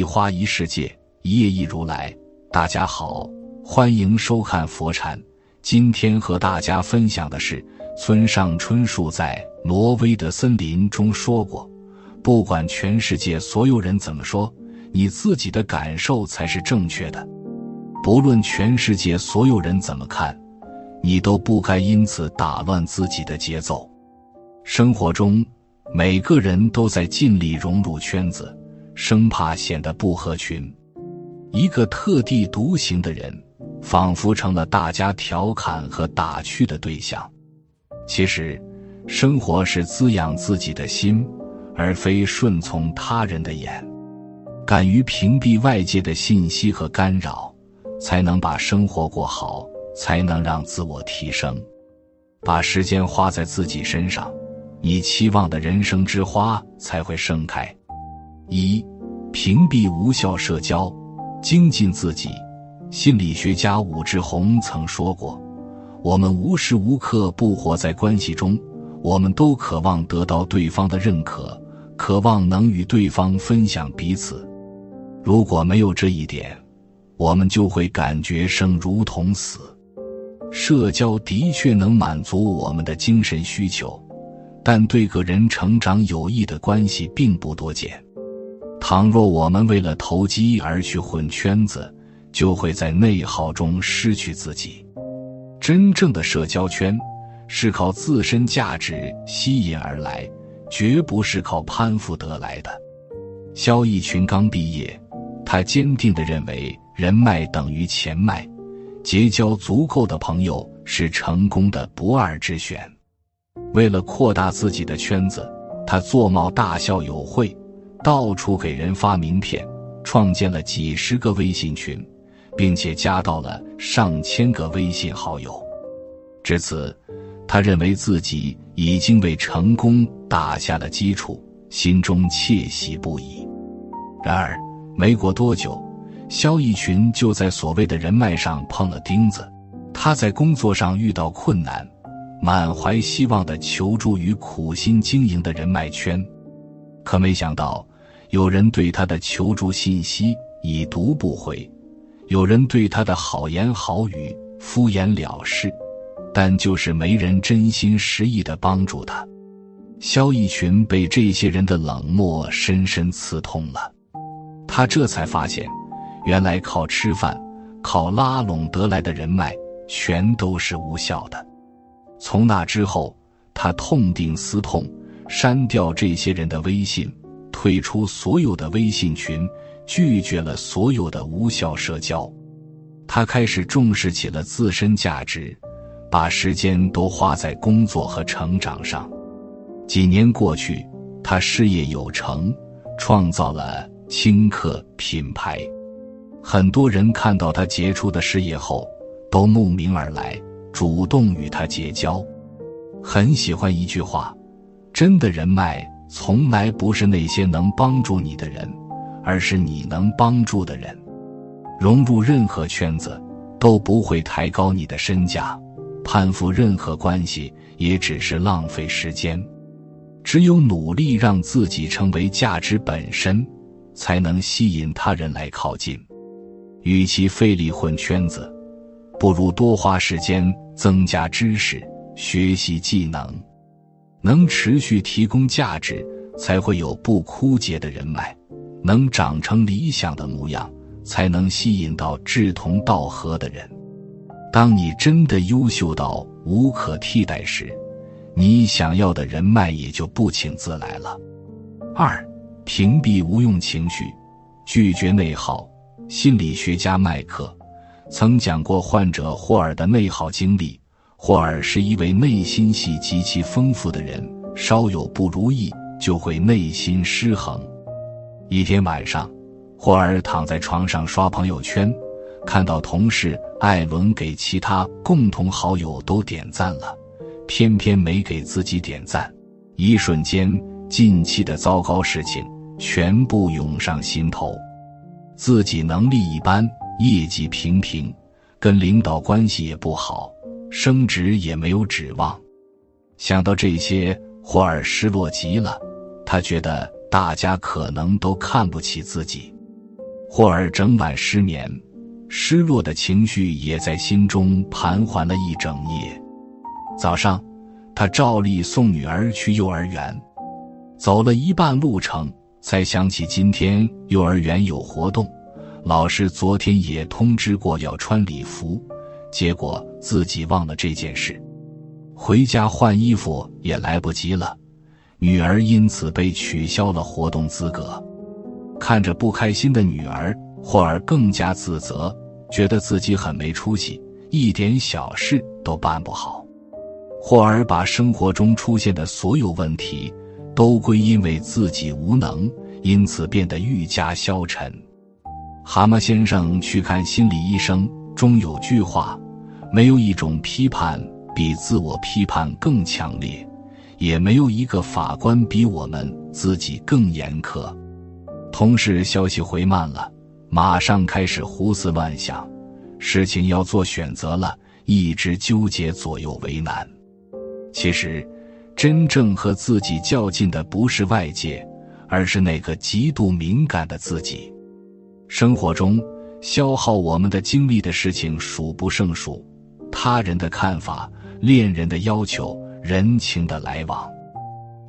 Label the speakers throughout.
Speaker 1: 一花一世界，一叶一如来。大家好，欢迎收看佛禅。今天和大家分享的是村上春树在《挪威的森林》中说过：“不管全世界所有人怎么说，你自己的感受才是正确的。不论全世界所有人怎么看，你都不该因此打乱自己的节奏。生活中，每个人都在尽力融入圈子。”生怕显得不合群，一个特立独行的人，仿佛成了大家调侃和打趣的对象。其实，生活是滋养自己的心，而非顺从他人的眼。敢于屏蔽外界的信息和干扰，才能把生活过好，才能让自我提升。把时间花在自己身上，你期望的人生之花才会盛开。一。屏蔽无效社交，精进自己。心理学家武志红曾说过：“我们无时无刻不活在关系中，我们都渴望得到对方的认可，渴望能与对方分享彼此。如果没有这一点，我们就会感觉生如同死。社交的确能满足我们的精神需求，但对个人成长有益的关系并不多见。”倘若我们为了投机而去混圈子，就会在内耗中失去自己。真正的社交圈是靠自身价值吸引而来，绝不是靠攀附得来的。萧逸群刚毕业，他坚定地认为人脉等于钱脉，结交足够的朋友是成功的不二之选。为了扩大自己的圈子，他坐冒大校友会。到处给人发名片，创建了几十个微信群，并且加到了上千个微信好友。至此，他认为自己已经为成功打下了基础，心中窃喜不已。然而，没过多久，萧逸群就在所谓的人脉上碰了钉子。他在工作上遇到困难，满怀希望的求助于苦心经营的人脉圈，可没想到。有人对他的求助信息已读不回，有人对他的好言好语敷衍了事，但就是没人真心实意的帮助他。萧逸群被这些人的冷漠深深刺痛了，他这才发现，原来靠吃饭、靠拉拢得来的人脉全都是无效的。从那之后，他痛定思痛，删掉这些人的微信。退出所有的微信群，拒绝了所有的无效社交。他开始重视起了自身价值，把时间都花在工作和成长上。几年过去，他事业有成，创造了轻客品牌。很多人看到他杰出的事业后，都慕名而来，主动与他结交。很喜欢一句话：“真的人脉。”从来不是那些能帮助你的人，而是你能帮助的人。融入任何圈子都不会抬高你的身价，攀附任何关系也只是浪费时间。只有努力让自己成为价值本身，才能吸引他人来靠近。与其费力混圈子，不如多花时间增加知识、学习技能。能持续提供价值，才会有不枯竭的人脉；能长成理想的模样，才能吸引到志同道合的人。当你真的优秀到无可替代时，你想要的人脉也就不请自来了。二、屏蔽无用情绪，拒绝内耗。心理学家麦克曾讲过患者霍尔的内耗经历。霍尔是一位内心戏极其丰富的人，稍有不如意就会内心失衡。一天晚上，霍尔躺在床上刷朋友圈，看到同事艾伦给其他共同好友都点赞了，偏偏没给自己点赞。一瞬间，近期的糟糕事情全部涌上心头：自己能力一般，业绩平平，跟领导关系也不好。升职也没有指望，想到这些，霍尔失落极了。他觉得大家可能都看不起自己。霍尔整晚失眠，失落的情绪也在心中盘桓了一整夜。早上，他照例送女儿去幼儿园，走了一半路程，才想起今天幼儿园有活动，老师昨天也通知过要穿礼服。结果自己忘了这件事，回家换衣服也来不及了，女儿因此被取消了活动资格。看着不开心的女儿，霍尔更加自责，觉得自己很没出息，一点小事都办不好。霍尔把生活中出现的所有问题都归因为自己无能，因此变得愈加消沉。蛤蟆先生去看心理医生。中有句话：没有一种批判比自我批判更强烈，也没有一个法官比我们自己更严苛。同事消息回慢了，马上开始胡思乱想，事情要做选择了，一直纠结左右为难。其实，真正和自己较劲的不是外界，而是那个极度敏感的自己。生活中。消耗我们的精力的事情数不胜数，他人的看法、恋人的要求、人情的来往，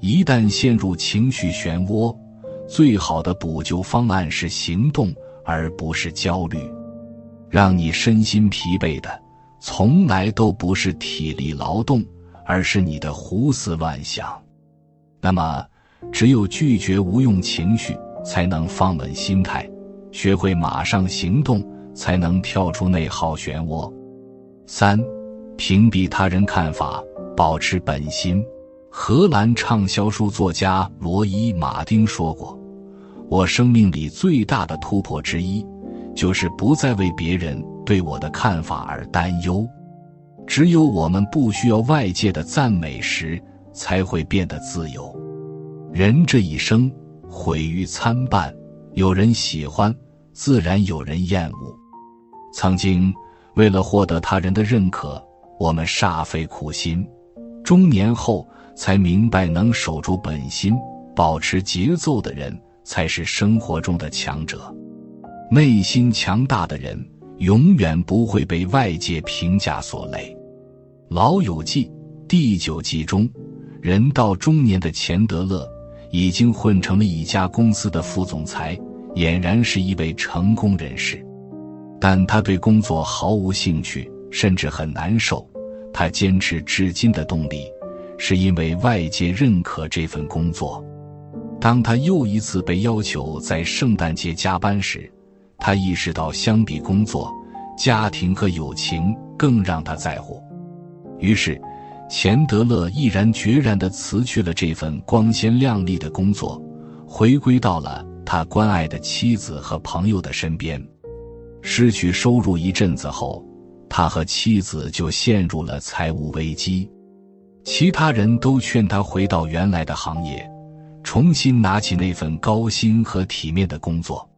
Speaker 1: 一旦陷入情绪漩涡，最好的补救方案是行动，而不是焦虑。让你身心疲惫的，从来都不是体力劳动，而是你的胡思乱想。那么，只有拒绝无用情绪，才能放稳心态。学会马上行动，才能跳出内耗漩涡。三，屏蔽他人看法，保持本心。荷兰畅销书作家罗伊·马丁说过：“我生命里最大的突破之一，就是不再为别人对我的看法而担忧。只有我们不需要外界的赞美时，才会变得自由。人这一生毁誉参半。”有人喜欢，自然有人厌恶。曾经，为了获得他人的认可，我们煞费苦心；中年后才明白，能守住本心、保持节奏的人，才是生活中的强者。内心强大的人，永远不会被外界评价所累。《老友记》第九季中，人到中年的钱德勒。已经混成了一家公司的副总裁，俨然是一位成功人士，但他对工作毫无兴趣，甚至很难受。他坚持至今的动力，是因为外界认可这份工作。当他又一次被要求在圣诞节加班时，他意识到，相比工作，家庭和友情更让他在乎。于是。钱德勒毅然决然地辞去了这份光鲜亮丽的工作，回归到了他关爱的妻子和朋友的身边。失去收入一阵子后，他和妻子就陷入了财务危机。其他人都劝他回到原来的行业，重新拿起那份高薪和体面的工作。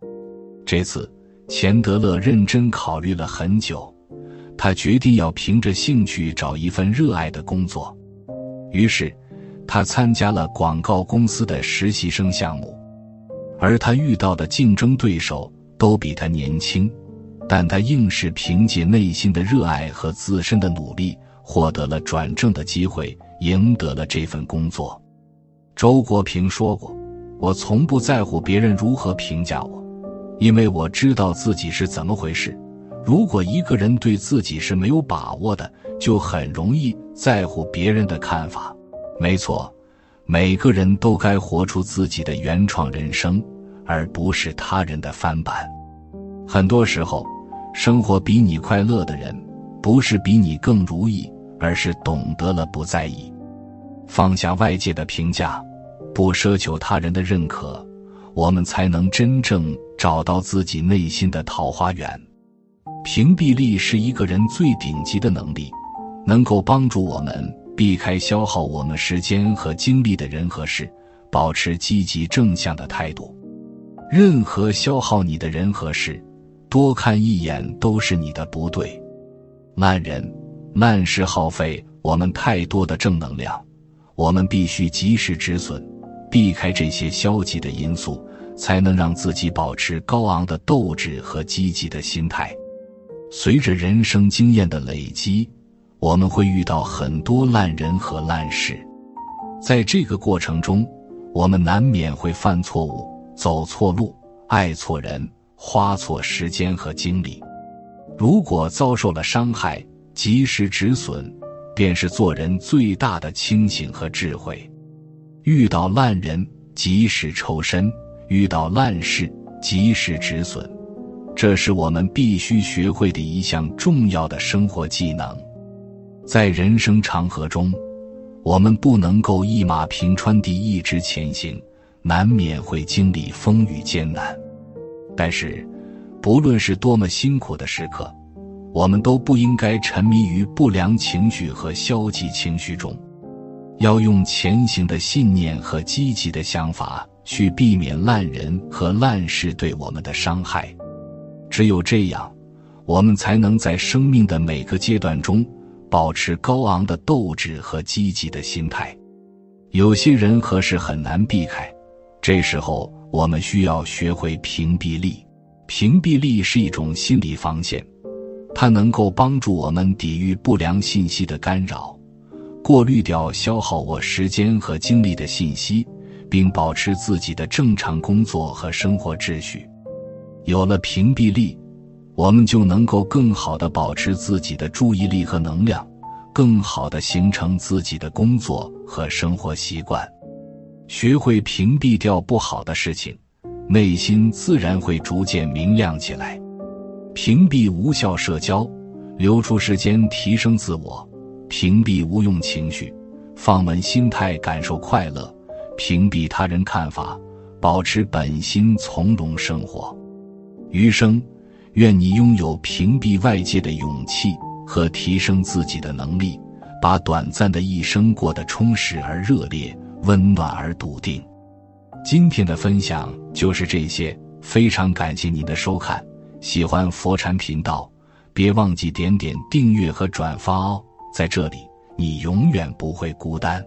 Speaker 1: 这次，钱德勒认真考虑了很久。他决定要凭着兴趣找一份热爱的工作，于是，他参加了广告公司的实习生项目。而他遇到的竞争对手都比他年轻，但他硬是凭借内心的热爱和自身的努力，获得了转正的机会，赢得了这份工作。周国平说过：“我从不在乎别人如何评价我，因为我知道自己是怎么回事。”如果一个人对自己是没有把握的，就很容易在乎别人的看法。没错，每个人都该活出自己的原创人生，而不是他人的翻版。很多时候，生活比你快乐的人，不是比你更如意，而是懂得了不在意，放下外界的评价，不奢求他人的认可，我们才能真正找到自己内心的桃花源。屏蔽力是一个人最顶级的能力，能够帮助我们避开消耗我们时间和精力的人和事，保持积极正向的态度。任何消耗你的人和事，多看一眼都是你的不对。烂人。烂事耗费我们太多的正能量，我们必须及时止损，避开这些消极的因素，才能让自己保持高昂的斗志和积极的心态。随着人生经验的累积，我们会遇到很多烂人和烂事，在这个过程中，我们难免会犯错误、走错路、爱错人、花错时间和精力。如果遭受了伤害，及时止损，便是做人最大的清醒和智慧。遇到烂人，及时抽身；遇到烂事，及时止损。这是我们必须学会的一项重要的生活技能。在人生长河中，我们不能够一马平川地一直前行，难免会经历风雨艰难。但是，不论是多么辛苦的时刻，我们都不应该沉迷于不良情绪和消极情绪中，要用前行的信念和积极的想法去避免烂人和烂事对我们的伤害。只有这样，我们才能在生命的每个阶段中保持高昂的斗志和积极的心态。有些人和事很难避开，这时候我们需要学会屏蔽力。屏蔽力是一种心理防线。它能够帮助我们抵御不良信息的干扰，过滤掉消耗我时间和精力的信息，并保持自己的正常工作和生活秩序。有了屏蔽力，我们就能够更好的保持自己的注意力和能量，更好的形成自己的工作和生活习惯。学会屏蔽掉不好的事情，内心自然会逐渐明亮起来。屏蔽无效社交，留出时间提升自我；屏蔽无用情绪，放稳心态感受快乐；屏蔽他人看法，保持本心从容生活。余生，愿你拥有屏蔽外界的勇气和提升自己的能力，把短暂的一生过得充实而热烈、温暖而笃定。今天的分享就是这些，非常感谢您的收看。喜欢佛禅频道，别忘记点点订阅和转发哦！在这里，你永远不会孤单。